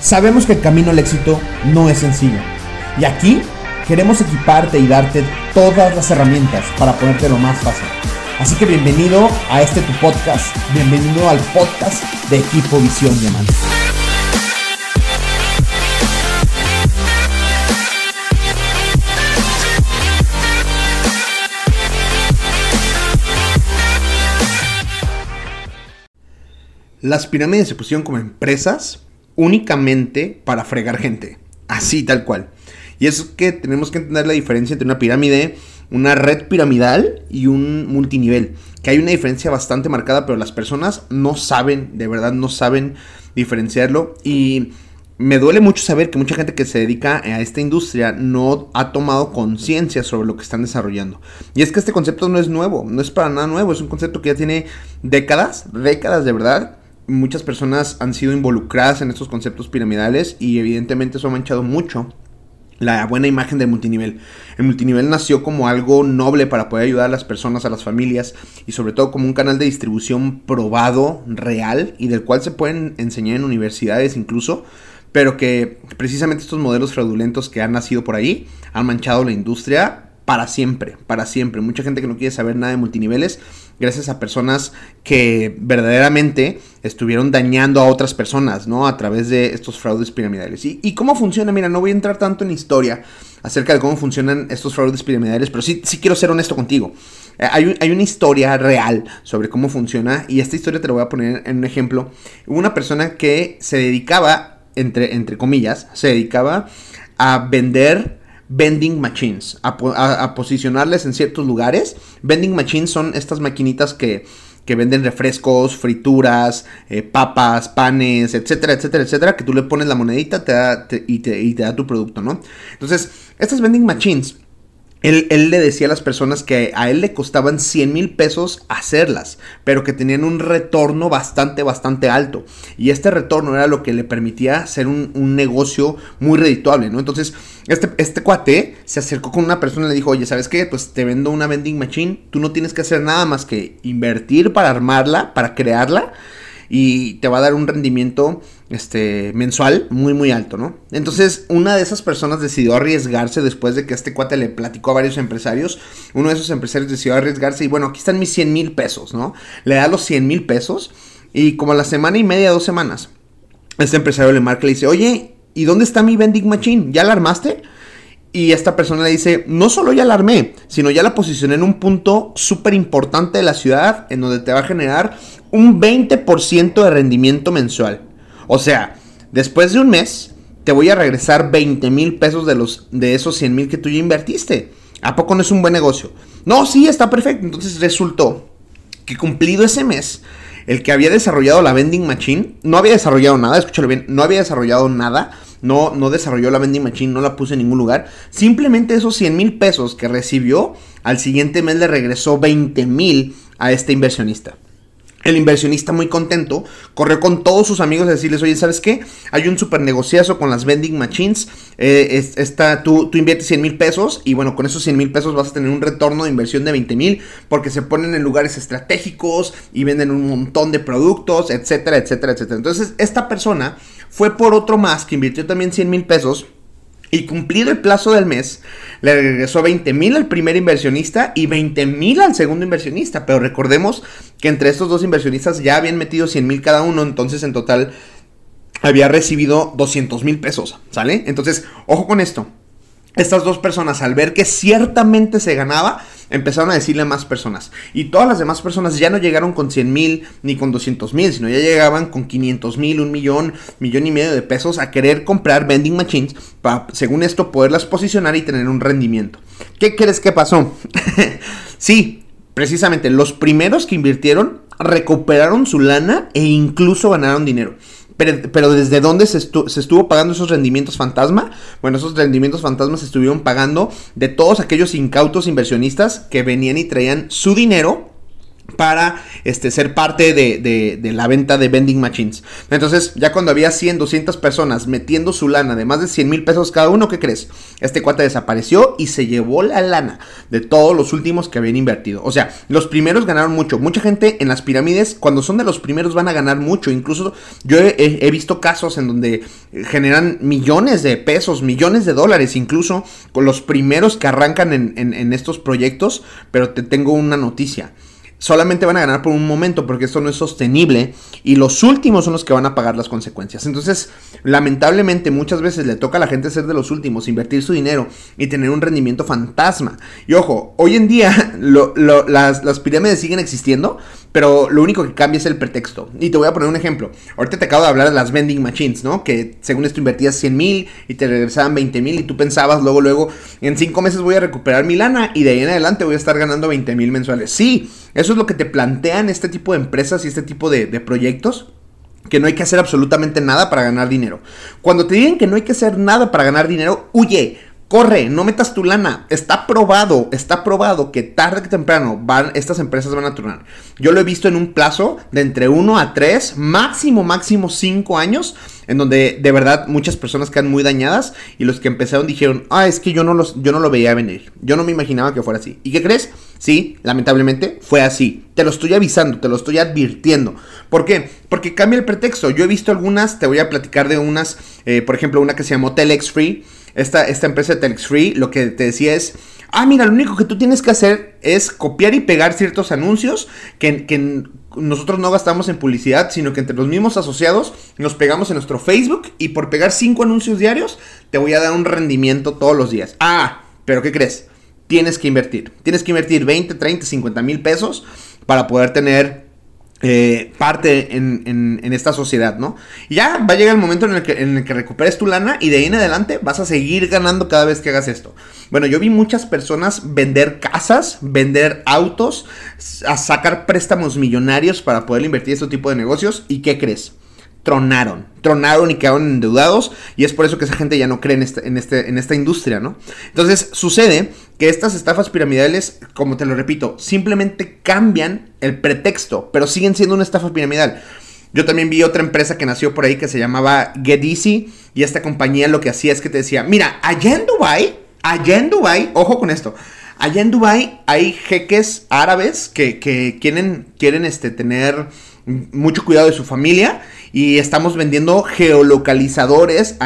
Sabemos que el camino al éxito no es sencillo. Y aquí queremos equiparte y darte todas las herramientas para ponerte lo más fácil. Así que bienvenido a este tu podcast. Bienvenido al podcast de Equipo Visión Diamante. Las pirámides se pusieron como empresas únicamente para fregar gente. Así, tal cual. Y es que tenemos que entender la diferencia entre una pirámide, una red piramidal y un multinivel. Que hay una diferencia bastante marcada, pero las personas no saben, de verdad no saben diferenciarlo. Y me duele mucho saber que mucha gente que se dedica a esta industria no ha tomado conciencia sobre lo que están desarrollando. Y es que este concepto no es nuevo, no es para nada nuevo, es un concepto que ya tiene décadas, décadas de verdad muchas personas han sido involucradas en estos conceptos piramidales y evidentemente eso ha manchado mucho la buena imagen del multinivel. El multinivel nació como algo noble para poder ayudar a las personas, a las familias y sobre todo como un canal de distribución probado, real y del cual se pueden enseñar en universidades incluso, pero que precisamente estos modelos fraudulentos que han nacido por ahí han manchado la industria para siempre, para siempre. Mucha gente que no quiere saber nada de multiniveles, gracias a personas que verdaderamente estuvieron dañando a otras personas, ¿no? A través de estos fraudes piramidales. ¿Y, cómo funciona? Mira, no voy a entrar tanto en historia acerca de cómo funcionan estos fraudes piramidales, pero sí, sí quiero ser honesto contigo. Eh, hay, hay, una historia real sobre cómo funciona y esta historia te la voy a poner en un ejemplo. Una persona que se dedicaba, entre, entre comillas, se dedicaba a vender vending machines, a, posicionarles en ciertos lugares. Vending machines son estas maquinitas que, que venden refrescos, frituras, eh, papas, panes, etcétera, etcétera, etcétera, que tú le pones la monedita te, y te da tu producto, ¿no? Entonces, estas vending machines él, le decía a las personas que a él le costaban 100 mil pesos hacerlas, pero que tenían un retorno bastante, bastante alto. Y este retorno era lo que le permitía hacer un, negocio muy redituable, ¿no? Entonces, este, este cuate se acercó con una persona y le dijo, oye, ¿sabes qué? Pues te vendo una vending machine, tú no tienes que hacer nada más que invertir para armarla, para crearla y te va a dar un rendimiento este, mensual muy muy alto, ¿no? Entonces una de esas personas decidió arriesgarse después de que este cuate le platicó a varios empresarios, uno de esos empresarios decidió arriesgarse y bueno, aquí están mis 100 mil pesos, ¿no? Le da los 100 mil pesos y como a la semana y media, dos semanas, este empresario le marca y le dice, oye, ¿y dónde está mi vending machine? ¿Ya la armaste? Y esta persona le dice, no solo ya la armé, sino ya la posicioné en un punto súper importante de la ciudad en donde te va a generar un 20% de rendimiento mensual. O sea, después de un mes, te voy a regresar 20 mil pesos de, los, de esos 100 mil que tú ya invertiste. ¿A poco no es un buen negocio? No, sí, está perfecto. Entonces resultó que cumplido ese mes, el que había desarrollado la vending machine, no había desarrollado nada, escúchalo bien, no había desarrollado nada, no, no desarrolló la vending machine, no la puse en ningún lugar. Simplemente esos 100 mil pesos que recibió, al siguiente mes le regresó 20 mil a este inversionista. El inversionista muy contento corrió con todos sus amigos a decirles, oye, ¿sabes qué? Hay un super negociazo con las vending machines. Eh, tú, tú, inviertes 100 mil pesos y bueno, con esos 100 mil pesos vas a tener un retorno de inversión de 20 mil porque se ponen en lugares estratégicos y venden un montón de productos, etcétera, etcétera, etcétera. Entonces, esta persona fue por otro más que invirtió también 100 mil pesos y cumplido el plazo del mes, le regresó 20 mil al primer inversionista y 20 mil al segundo inversionista. Pero recordemos que entre estos dos inversionistas ya habían metido 100 mil cada uno, entonces en total había recibido 200 mil pesos, ¿sale? Entonces, ojo con esto. Estas dos personas, al ver que ciertamente se ganaba, empezaron a decirle a más personas. Y todas las demás personas ya no llegaron con 100 mil ni con 200 mil, sino ya llegaban con 500 mil, un millón, millón y medio de pesos a querer comprar vending machines para, según esto, poderlas posicionar y tener un rendimiento. ¿Qué crees que pasó? sí, precisamente los primeros que invirtieron recuperaron su lana e incluso ganaron dinero. Pero, ¿desde dónde se, estuvo pagando esos rendimientos fantasma? Bueno, esos rendimientos fantasmas se estuvieron pagando de todos aquellos incautos inversionistas que venían y traían su dinero para este, ser parte de, de, la venta de vending machines. Entonces, ya cuando había 100, 200 personas metiendo su lana de más de 100 mil pesos cada uno, ¿qué crees? Este cuate desapareció y se llevó la lana de todos los últimos que habían invertido. O sea, los primeros ganaron mucho. Mucha gente en las pirámides, cuando son de los primeros, van a ganar mucho. Incluso yo he, visto casos en donde generan millones de pesos, millones de dólares, incluso con los primeros que arrancan en, en estos proyectos. Pero te tengo una noticia solamente van a ganar por un momento porque esto no es sostenible y los últimos son los que van a pagar las consecuencias. Entonces, lamentablemente muchas veces le toca a la gente ser de los últimos, invertir su dinero y tener un rendimiento fantasma. Y ojo, hoy en día las, las pirámides siguen existiendo, pero lo único que cambia es el pretexto. Y te voy a poner un ejemplo. Ahorita te acabo de hablar de las vending machines, ¿no? Que según esto invertías 100 mil y te regresaban 20 mil y tú pensabas luego, luego, en 5 meses voy a recuperar mi lana y de ahí en adelante voy a estar ganando 20 mil mensuales. Sí, eso es lo que te plantean este tipo de empresas y este tipo de, proyectos que no hay que hacer absolutamente nada para ganar dinero. Cuando te digan que no hay que hacer nada para ganar dinero, huye. Corre, no metas tu lana. Está probado, está probado que tarde que temprano van, estas empresas van a tronar. Yo lo he visto en un plazo de entre 1 a 3, máximo, máximo 5 años, en donde de verdad muchas personas quedan muy dañadas y los que empezaron dijeron, ah, es que yo no, los, yo no lo veía venir. Yo no me imaginaba que fuera así. ¿Y qué crees? Sí, lamentablemente fue así. Te lo estoy avisando, te lo estoy advirtiendo. ¿Por qué? Porque cambia el pretexto. Yo he visto algunas, te voy a platicar de unas, eh, por ejemplo, una que se llamó Telex Free esta, esta empresa de Telex Free lo que te decía es, ah, mira, lo único que tú tienes que hacer es copiar y pegar ciertos anuncios que, que nosotros no gastamos en publicidad, sino que entre los mismos asociados nos pegamos en nuestro Facebook y por pegar cinco anuncios diarios te voy a dar un rendimiento todos los días. Ah, pero ¿qué crees? Tienes que invertir. Tienes que invertir 20, 30, 50 mil pesos para poder tener eh, parte en, esta sociedad, ¿no? Y ya va a llegar el momento en el, que, recuperes tu lana y de ahí en adelante vas a seguir ganando cada vez que hagas esto. Bueno, yo vi muchas personas vender casas, vender autos, a sacar préstamos millonarios para poder invertir este tipo de negocios. ¿Y qué crees? Tronaron, tronaron y quedaron endeudados y es por eso que esa gente ya no cree en, este, en, este, en esta industria, ¿no? Entonces sucede que estas estafas piramidales, como te lo repito, simplemente cambian el pretexto, pero siguen siendo una estafa piramidal. Yo también vi otra empresa que nació por ahí que se llamaba Get Easy y esta compañía lo que hacía es que te decía, mira, allá en Dubai, allá en Dubai, ojo con esto, allá en Dubai hay jeques árabes que, que quieren, quieren este, tener mucho cuidado de su familia y estamos vendiendo geolocalizadores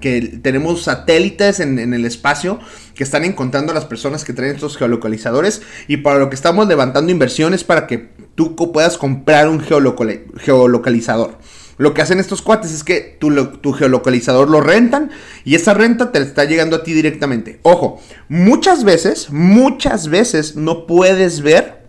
que tenemos satélites en, el espacio que están encontrando a las personas que traen estos geolocalizadores y para lo que estamos levantando inversiones para que tú puedas comprar un geolocalizador. Lo que hacen estos cuates es que tu, tu, geolocalizador lo rentan y esa renta te está llegando a ti directamente. Ojo, muchas veces, muchas veces no puedes ver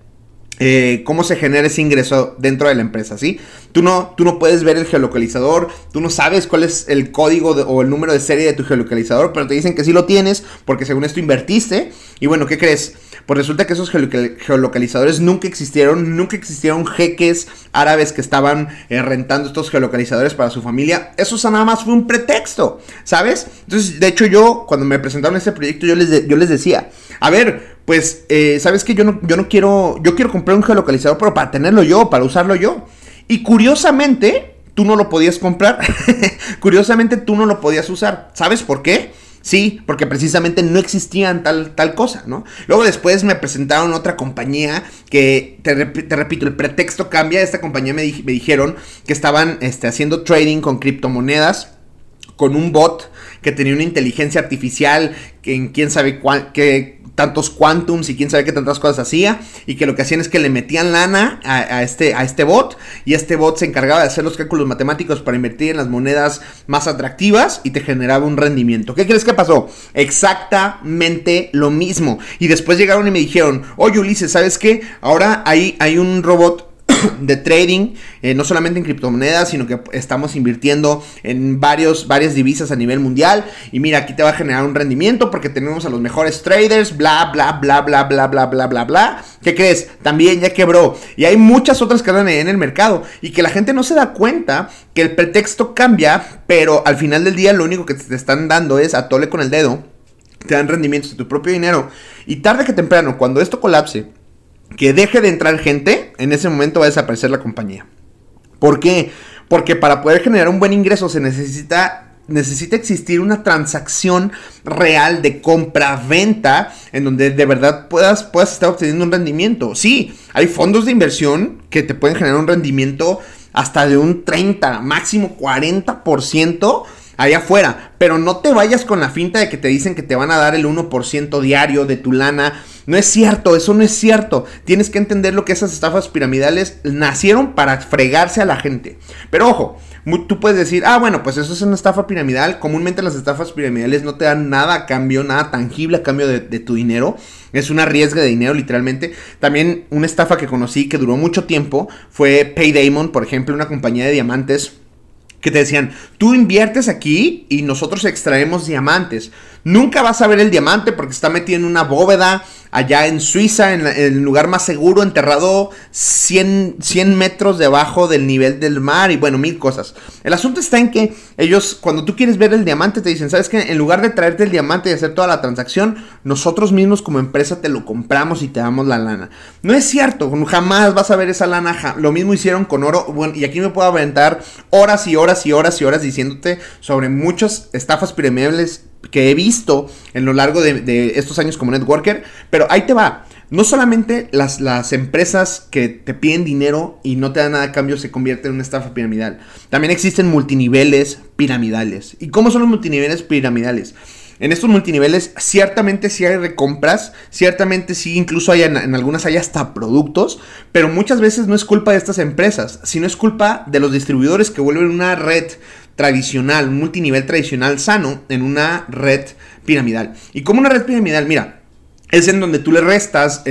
eh, cómo se genera ese ingreso dentro de la empresa, ¿sí? Tú no, tú no puedes ver el geolocalizador, tú no sabes cuál es el código o el número de serie de tu geolocalizador, pero te dicen que sí lo tienes porque según esto invertiste. Y bueno, ¿qué crees? Pues resulta que esos geolocalizadores nunca existieron, nunca existieron jeques árabes que estaban eh, rentando estos geolocalizadores para su familia. Eso nada más fue un pretexto, ¿sabes? Entonces, de hecho yo, cuando me presentaron este proyecto, yo les, yo les decía, a ver, pues, eh, ¿sabes qué? Yo no, yo no quiero, yo quiero comprar un geolocalizador, pero para tenerlo yo, para usarlo yo. Y curiosamente, tú no lo podías comprar. curiosamente, tú no lo podías usar. ¿Sabes por qué? Sí, porque precisamente no existían tal, tal cosa, ¿no? Luego después me presentaron otra compañía que, te, repito, el pretexto cambia. Esta compañía me, me dijeron que estaban este, haciendo trading con criptomonedas con un bot que tenía una inteligencia artificial que en quién sabe cuál, tantos quantums y quién sabe qué tantas cosas hacía. Y que lo que hacían es que le metían lana a, este, a este bot. Y este bot se encargaba de hacer los cálculos matemáticos para invertir en las monedas más atractivas y te generaba un rendimiento. ¿Qué crees que pasó? Exactamente lo mismo. Y después llegaron y me dijeron, oye Ulises, ¿sabes qué? Ahora hay, hay un robot de trading, eh, no solamente en criptomonedas, sino que estamos invirtiendo en varios, varias divisas a nivel mundial. Y mira, aquí te va a generar un rendimiento porque tenemos a los mejores traders, bla, bla, bla, bla, bla, bla, bla, bla, bla. ¿Qué crees? También ya quebró. Y hay muchas otras que andan en el mercado y que la gente no se da cuenta que el pretexto cambia, pero al final del día lo único que te están dando es a tole con el dedo, te dan rendimientos de tu propio dinero. Y tarde que temprano, cuando esto colapse, que deje de entrar gente, en ese momento va a desaparecer la compañía. ¿Por qué? Porque para poder generar un buen ingreso se necesita necesita existir una transacción real de compra-venta en donde de verdad puedas, puedas estar obteniendo un rendimiento. Sí, hay fondos de inversión que te pueden generar un rendimiento hasta de un 30, máximo 40% allá afuera. Pero no te vayas con la finta de que te dicen que te van a dar el 1% diario de tu lana. No es cierto, eso no es cierto. Tienes que entender lo que esas estafas piramidales nacieron para fregarse a la gente. Pero ojo, tú puedes decir, ah, bueno, pues eso es una estafa piramidal. Comúnmente las estafas piramidales no te dan nada a cambio, nada tangible a cambio de, tu dinero. Es una riesga de dinero, literalmente. También una estafa que conocí que duró mucho tiempo fue Paydaemon, por ejemplo, una compañía de diamantes que te decían, tú inviertes aquí y nosotros extraemos diamantes. Nunca vas a ver el diamante porque está metido en una bóveda allá en Suiza, en, el lugar más seguro, enterrado 100, 100, metros debajo del nivel del mar y bueno, mil cosas. El asunto está en que ellos, cuando tú quieres ver el diamante, te dicen, ¿sabes qué? En lugar de traerte el diamante y hacer toda la transacción, nosotros mismos como empresa te lo compramos y te damos la lana. No es cierto, jamás vas a ver esa lana. Lo mismo hicieron con oro. Bueno, y aquí me puedo aventar horas y horas y horas y horas diciéndote sobre muchas estafas piramidales que he visto en lo largo de, estos años como networker, pero ahí te va. No solamente las, las, empresas que te piden dinero y no te dan nada a cambio se convierten en una estafa piramidal. También existen multiniveles piramidales. ¿Y cómo son los multiniveles piramidales? En estos multiniveles ciertamente sí hay recompras, ciertamente sí incluso hay en, en, algunas hay hasta productos, pero muchas veces no es culpa de estas empresas, sino es culpa de los distribuidores que vuelven una red tradicional, un multinivel tradicional sano en una red piramidal. ¿Y como una red piramidal? Mira, es en donde tú le restas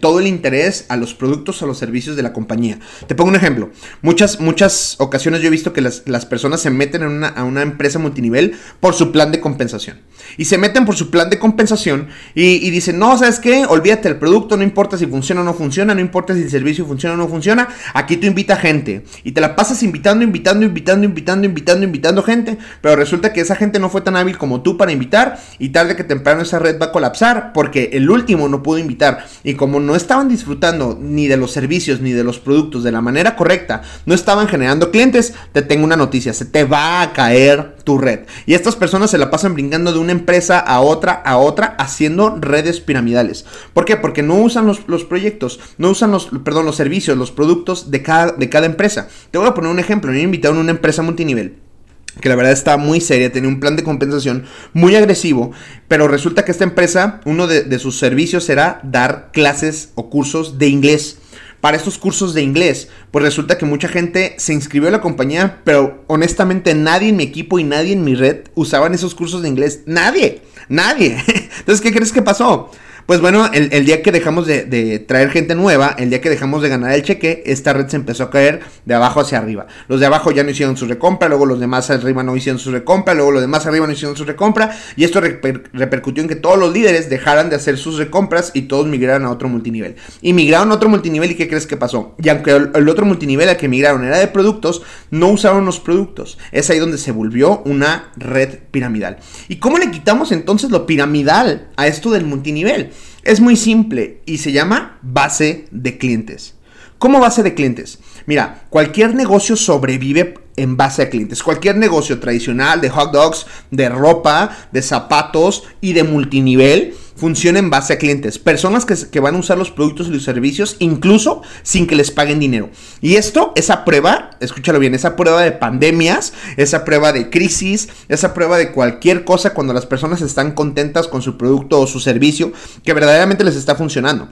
todo el interés a los productos o los servicios de la compañía. Te pongo un ejemplo. Muchas, muchas ocasiones yo he visto que las, personas se meten en a una empresa multinivel por su plan de compensación. Y se meten por su plan de compensación y, dicen, no, ¿sabes qué? Olvídate el producto, no importa si funciona o no funciona, no importa si el servicio funciona o no funciona. Aquí tú invita gente. Y te la pasas invitando, invitando, invitando, invitando, invitando, invitando gente. Pero resulta que esa gente no fue tan hábil como tú para invitar. Y tarde que temprano esa red va a colapsar porque el último no pudo invitar. Y como no estaban disfrutando ni de los servicios ni de los productos de la manera correcta, no estaban generando clientes, te tengo una noticia, se te va a caer tu red. Y estas personas se la pasan brincando de una empresa a otra, a otra, haciendo redes piramidales. ¿Por qué? Porque no usan los, proyectos, no usan los, perdón, los servicios, los productos de cada, de cada empresa. Te voy a poner un ejemplo, me he invitado a una empresa multinivel que la verdad está muy seria, tenía un plan de compensación muy agresivo, pero resulta que esta empresa, uno de, sus servicios era dar clases o cursos de inglés. Para estos cursos de inglés, pues resulta que mucha gente se inscribió a la compañía, pero honestamente nadie en mi equipo y nadie en mi red usaban esos cursos de inglés. Nadie, nadie. Entonces, ¿qué crees que pasó? Pues bueno, el, día que dejamos de, traer gente nueva, el día que dejamos de ganar el cheque, esta red se empezó a caer de abajo hacia arriba. Los de abajo ya no hicieron su recompra, luego los demás arriba no hicieron su recompra, luego los demás arriba no hicieron su recompra, y esto repercutió en que todos los líderes dejaran de hacer sus recompras y todos migraran a otro multinivel. Y migraron a otro multinivel y ¿qué crees que pasó? Y aunque el, otro multinivel al que migraron era de productos, no usaron los productos. Es ahí donde se volvió una red piramidal. ¿Y cómo le quitamos entonces lo piramidal a esto del multinivel? Es muy simple y se llama base de clientes. ¿Cómo base de clientes? Mira, cualquier negocio sobrevive en base a clientes. Cualquier negocio tradicional de hot dogs, de ropa, de zapatos y de multinivel funciona en base a clientes. Personas que, van a usar los productos y los servicios incluso sin que les paguen dinero. Y esto, esa prueba, escúchalo bien, esa prueba de pandemias, esa prueba de crisis, esa prueba de cualquier cosa cuando las personas están contentas con su producto o su servicio que verdaderamente les está funcionando.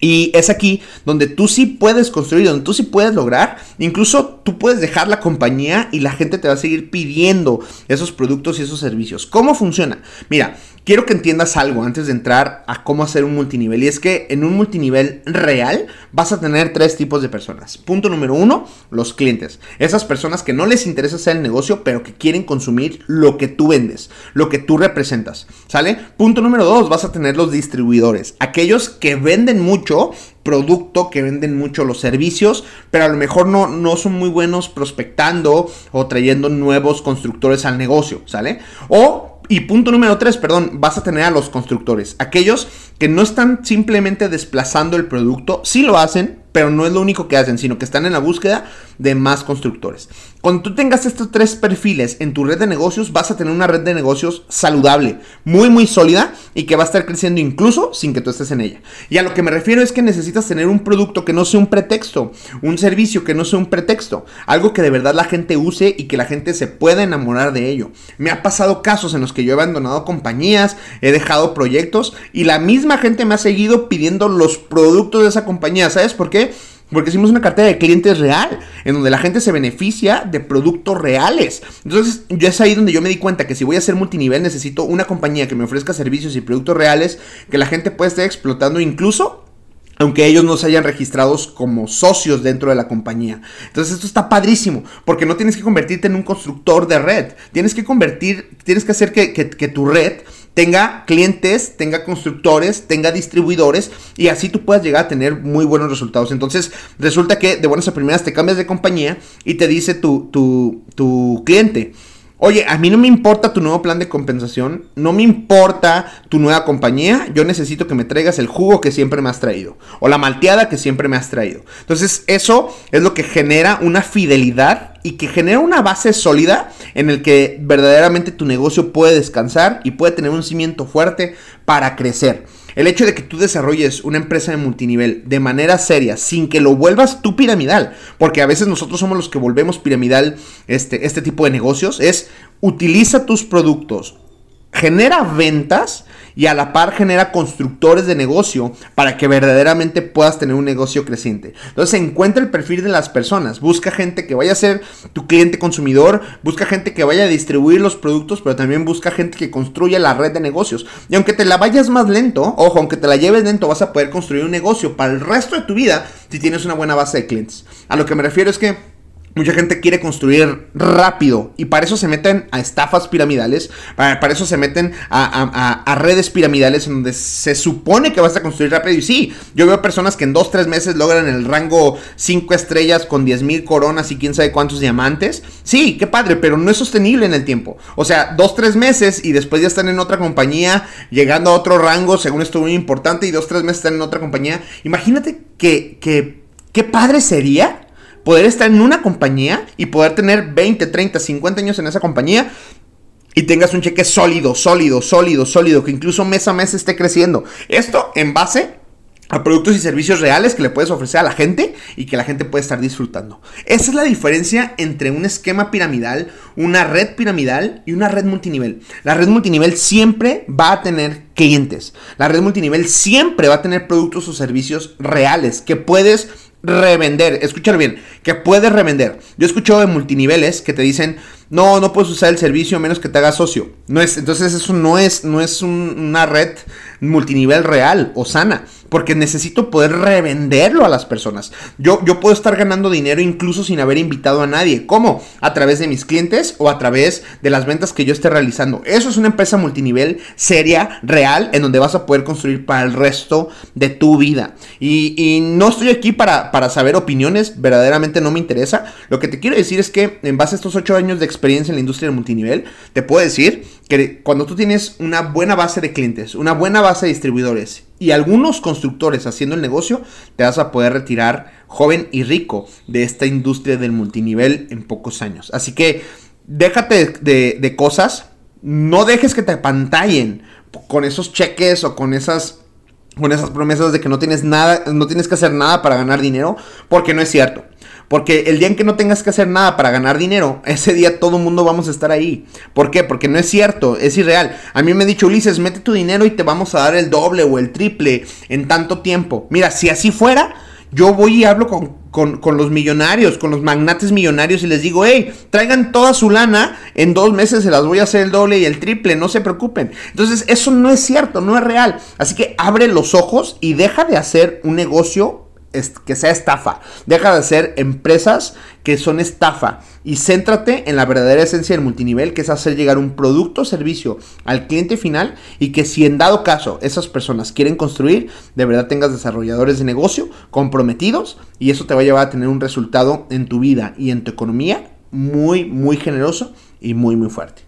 Y es aquí donde tú sí puedes construir, donde tú sí puedes lograr. Incluso tú puedes dejar la compañía y la gente te va a seguir pidiendo esos productos y esos servicios. ¿Cómo funciona? Mira, quiero que entiendas algo antes de entrar a cómo hacer un multinivel. Y es que en un multinivel real vas a tener tres tipos de personas. Punto número uno, los clientes. Esas personas que no les interesa hacer el negocio, pero que quieren consumir lo que tú vendes, lo que tú representas. ¿Sale? Punto número dos, vas a tener los distribuidores. Aquellos que venden mucho producto, que venden mucho los servicios, pero a lo mejor no, no son muy buenos prospectando o trayendo nuevos constructores al negocio, ¿sale? O Y punto número tres, perdón, vas a tener a los constructores. Aquellos que no están simplemente desplazando el producto, sí lo hacen, pero no es lo único que hacen, sino que están en la búsqueda de más constructores. Cuando tú tengas estos tres perfiles en tu red de negocios, vas a tener una red de negocios saludable, muy, muy sólida y que va a estar creciendo incluso sin que tú estés en ella. Y a lo que me refiero es que necesitas tener un producto que no sea un pretexto, un servicio que no sea un pretexto, algo que de verdad la gente use y que la gente se pueda enamorar de ello. Me ha pasado casos en los que yo he abandonado compañías, he dejado proyectos y la misma gente me ha seguido pidiendo los productos de esa compañía. ¿Sabes por qué? Porque hicimos una cartera de clientes real, en donde la gente se beneficia de productos reales. Entonces, ya es ahí donde yo me di cuenta que si voy a hacer multinivel, necesito una compañía que me ofrezca servicios y productos reales que la gente pueda estar explotando incluso aunque ellos no se hayan registrados como socios dentro de la compañía. Entonces esto está padrísimo, porque no tienes que convertirte en un constructor de red, tienes que convertir, tienes que hacer que tu red tenga clientes, tenga constructores, tenga distribuidores y así tú puedas llegar a tener muy buenos resultados. Entonces resulta que de buenas a primeras te cambias de compañía y te dice tu, tu, tu cliente, Oye, a mí no me importa tu nuevo plan de compensación, no me importa tu nueva compañía, yo necesito que me traigas el jugo que siempre me has traído o la malteada que siempre me has traído. Entonces, eso es lo que genera una fidelidad y que genera una base sólida en el que verdaderamente tu negocio puede descansar y puede tener un cimiento fuerte para crecer. El hecho de que tú desarrolles una empresa de multinivel de manera seria, sin que lo vuelvas tú piramidal, porque a veces nosotros somos los que volvemos piramidal este, este tipo de negocios, es utiliza tus productos, genera ventas y a la par genera constructores de negocio para que verdaderamente puedas tener un negocio creciente. Entonces encuentra el perfil de las personas, busca gente que vaya a ser tu cliente consumidor, busca gente que vaya a distribuir los productos, pero también busca gente que construya la red de negocios. Y aunque te la vayas más lento, ojo, aunque te la lleves lento, vas a poder construir un negocio para el resto de tu vida si tienes una buena base de clientes. A lo que me refiero es que Mucha gente quiere construir rápido y para eso se meten a estafas piramidales, para, eso se meten a, redes piramidales en donde se supone que vas a construir rápido. Y sí, yo veo personas que en 2-3 meses logran el rango 5 estrellas con 10 mil coronas y quién sabe cuántos diamantes. Sí, qué padre, pero no es sostenible en el tiempo. O sea, 2-3 meses y después ya están en otra compañía, llegando a otro rango, según esto muy importante, y 2-3 meses están en otra compañía. Imagínate que, que qué padre sería poder estar en una compañía y poder tener 20, 30, 50 años en esa compañía y tengas un cheque sólido, sólido, sólido, sólido, que incluso mes a mes esté creciendo. Esto en base a productos y servicios reales que le puedes ofrecer a la gente y que la gente puede estar disfrutando. Esa es la diferencia entre un esquema piramidal, una red piramidal y una red multinivel. La red multinivel siempre va a tener clientes. La red multinivel siempre va a tener productos o servicios reales que puedes revender. Escúchalo bien, que puedes revender. Yo he escuchado de multiniveles que te dicen, no, no puedes usar el servicio a menos que te hagas socio. No es, entonces eso no es, no es una red multinivel real o sana porque necesito poder revenderlo a las personas. Yo, yo puedo estar ganando dinero incluso sin haber invitado a nadie. ¿Cómo? A través de mis clientes o a través de las ventas que yo esté realizando. Eso es una empresa multinivel seria, real, en donde vas a poder construir para el resto de tu vida. Y, no estoy aquí para, para saber opiniones, verdaderamente no me interesa. Lo que te quiero decir es que en base a estos 8 años de experiencia en la industria del multinivel, te puedo decir que cuando tú tienes una buena base de clientes, una buena base de distribuidores y algunos constructores haciendo el negocio, te vas a poder retirar joven y rico de esta industria del multinivel en pocos años. Así que déjate de, cosas, no dejes que te apantallen con esos cheques o con esas con esas promesas de que no tienes nada, no tienes que hacer nada para ganar dinero, porque no es cierto. Porque el día en que no tengas que hacer nada para ganar dinero, ese día todo el mundo vamos a estar ahí. ¿Por qué? Porque no es cierto, es irreal. A mí me ha dicho Ulises, mete tu dinero y te vamos a dar el doble o el triple en tanto tiempo. Mira, si así fuera, yo voy y hablo con, con, los millonarios, con los magnates millonarios y les digo, hey, traigan toda su lana, en dos meses se las voy a hacer el doble y el triple, no se preocupen. Entonces, eso no es cierto, no es real. Así que abre los ojos y deja de hacer un negocio que sea estafa. Deja de hacer empresas que son estafa y céntrate en la verdadera esencia del multinivel, que es hacer llegar un producto o servicio al cliente final y que si en dado caso esas personas quieren construir, de verdad tengas desarrolladores de negocio comprometidos y eso te va a llevar a tener un resultado en tu vida y en tu economía muy, muy generoso y muy, muy fuerte.